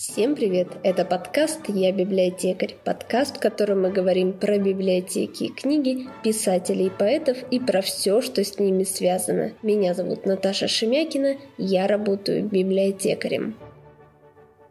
Всем привет! Это подкаст «Я библиотекарь». Подкаст, в котором мы говорим про библиотеки и книги, писателей поэтов и про все, что с ними связано. Меня зовут Наташа Шемякина, я работаю библиотекарем.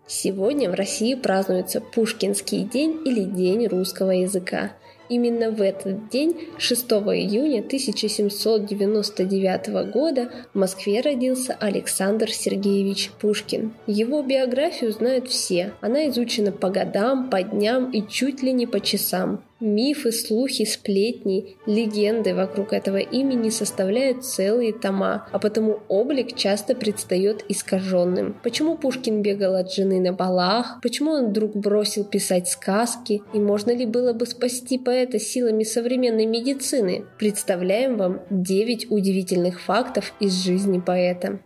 Сегодня в России празднуется Пушкинский день или День русского языка – Именно в этот день, 6 июня 1799 года, в Москве родился Александр Сергеевич Пушкин. Его биографию знают все. Она изучена по годам, по дням и чуть ли не по часам. Мифы, слухи, сплетни, легенды вокруг этого имени составляют целые тома, а потому облик часто предстает искаженным. Почему Пушкин бегал от жены на балах? Почему он вдруг бросил писать сказки? И можно ли было бы спасти поэта силами современной медицины? Представляем вам 9 удивительных фактов из жизни поэта.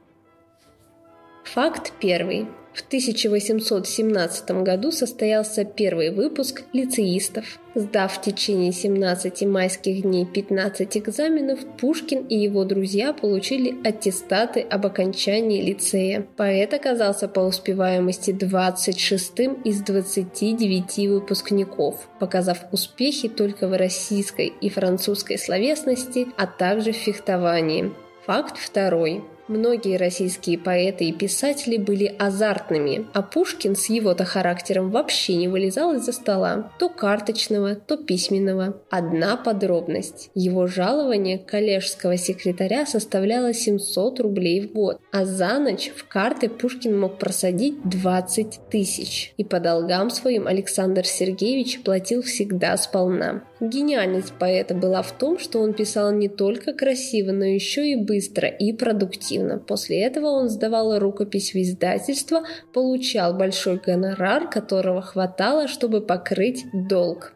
Факт первый. В 1817 году состоялся первый выпуск лицеистов. Сдав в течение 17 майских дней 15 экзаменов, Пушкин и его друзья получили аттестаты об окончании лицея. Поэт оказался по успеваемости 26-м из 29 выпускников, показав успехи только в российской и французской словесности, а также в фехтовании. Факт второй. Многие российские поэты и писатели были азартными, а Пушкин с его-то характером вообще не вылезал из-за стола, то карточного, то письменного. Одна подробность. Его жалование коллежского секретаря составляло 700 рублей в год, а за ночь в карты Пушкин мог просадить 20 тысяч. И по долгам своим Александр Сергеевич платил всегда сполна. Гениальность поэта была в том, что он писал не только красиво, но еще и быстро и продуктивно. После этого он сдавал рукопись в издательство, получал большой гонорар, которого хватало, чтобы покрыть долг.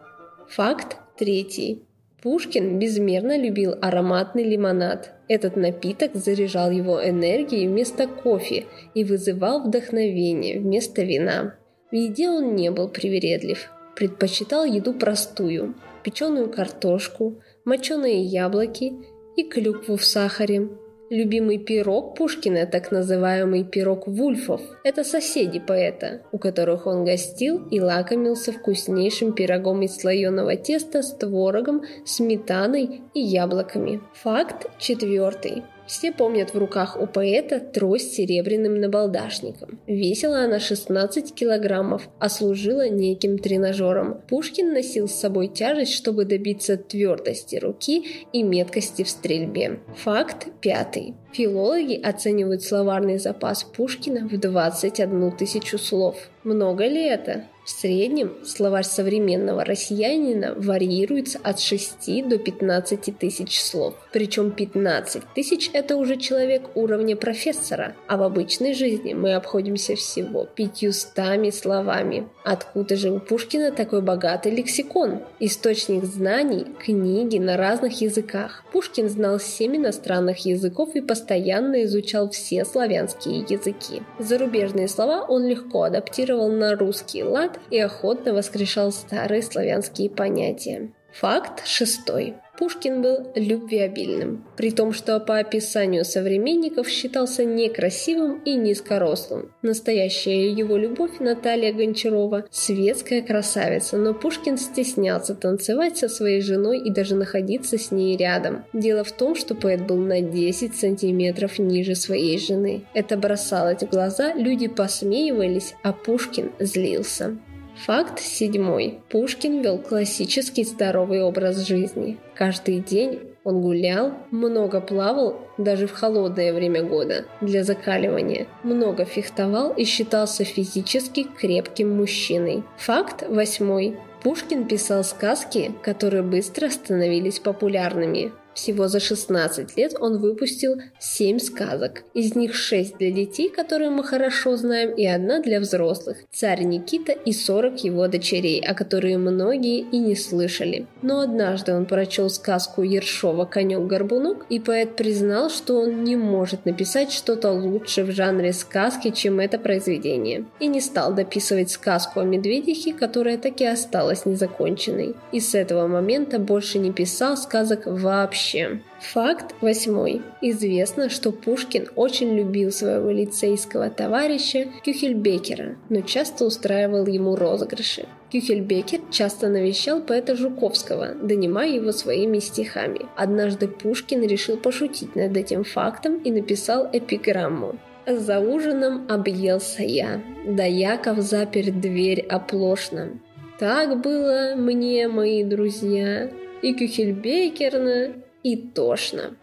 Факт третий. Пушкин безмерно любил ароматный лимонад. Этот напиток заряжал его энергией вместо кофе и вызывал вдохновение вместо вина. В еде он не был привередлив, предпочитал еду простую – печеную картошку, моченые яблоки и клюкву в сахаре. Любимый пирог Пушкина, так называемый пирог Вульфов, это соседи поэта, у которых он гостил и лакомился вкуснейшим пирогом из слоеного теста с творогом, сметаной и яблоками. Факт четвертый. Все помнят в руках у поэта трость с серебряным набалдашником. Весила она 16 килограммов, а служила неким тренажером. Пушкин носил с собой тяжесть, чтобы добиться твердости руки и меткости в стрельбе. Факт пятый. Филологи оценивают словарный запас Пушкина в 21 тысячу слов. Много ли это? В среднем словарь современного россиянина варьируется от 6 до 15 тысяч слов. Причем 15 тысяч – это уже человек уровня профессора, а в обычной жизни мы обходимся всего 500 словами. Откуда же у Пушкина такой богатый лексикон? Источник знаний – книги на разных языках. Пушкин знал 7 иностранных языков и постоянно изучал все славянские языки. Зарубежные слова он легко адаптировал на русский лад и охотно воскрешал старые славянские понятия. Факт шестой. Пушкин был любвеобильным, при том, что по описанию современников считался некрасивым и низкорослым. Настоящая его любовь Наталья Гончарова – светская красавица, но Пушкин стеснялся танцевать со своей женой и даже находиться с ней рядом. Дело в том, что поэт был на 10 сантиметров ниже своей жены. Это бросалось в глаза, люди посмеивались, а Пушкин злился. Факт седьмой. Пушкин вел классический здоровый образ жизни. Каждый день он гулял, много плавал, даже в холодное время года, для закаливания, много фехтовал и считался физически крепким мужчиной. Факт восьмой. Пушкин писал сказки, которые быстро становились популярными. Всего за 16 лет он выпустил 7 сказок. Из них 6 для детей, которые мы хорошо знаем, и одна для взрослых. Царь Никита и 40 его дочерей, о которые многие и не слышали. Но однажды он прочел сказку Ершова «Конек-горбунок», и поэт признал, что он не может написать что-то лучше в жанре сказки, чем это произведение. И не стал дописывать сказку о медведихе, которая так и осталась незаконченной. И с этого момента больше не писал сказок вообще вообще. Факт восьмой. Известно, что Пушкин очень любил своего лицейского товарища Кюхельбекера, но часто устраивал ему розыгрыши. Кюхельбекер часто навещал поэта Жуковского, донимая его своими стихами. Однажды Пушкин решил пошутить над этим фактом и написал эпиграмму. За ужином объелся я, да Яков запер дверь оплошно. Так было мне, мои друзья, и Кюхельбекерно, и тошно.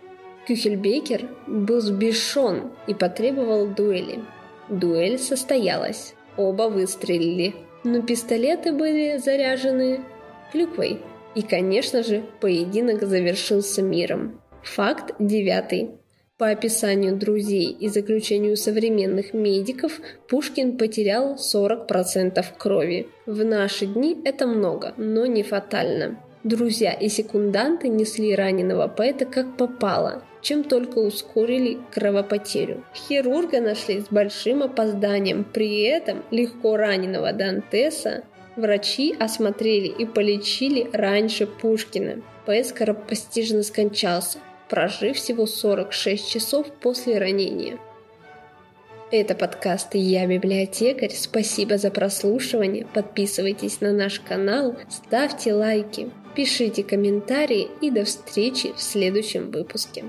Кюхельбекер был сбешен и потребовал дуэли. Дуэль состоялась. Оба выстрелили, но пистолеты были заряжены клюквой. И, конечно же, поединок завершился миром. Факт девятый. По описанию друзей и заключению современных медиков, Пушкин потерял 40% крови. В наши дни это много, но не фатально. Друзья и секунданты несли раненого поэта как попало, чем только ускорили кровопотерю. Хирурга нашли с большим опозданием, при этом легко раненого Дантеса врачи осмотрели и полечили раньше Пушкина. Поэт скоропостижно скончался, прожив всего 46 часов после ранения. Это подкаст «Я библиотекарь». Спасибо за прослушивание. Подписывайтесь на наш канал, ставьте лайки, пишите комментарии и до встречи в следующем выпуске.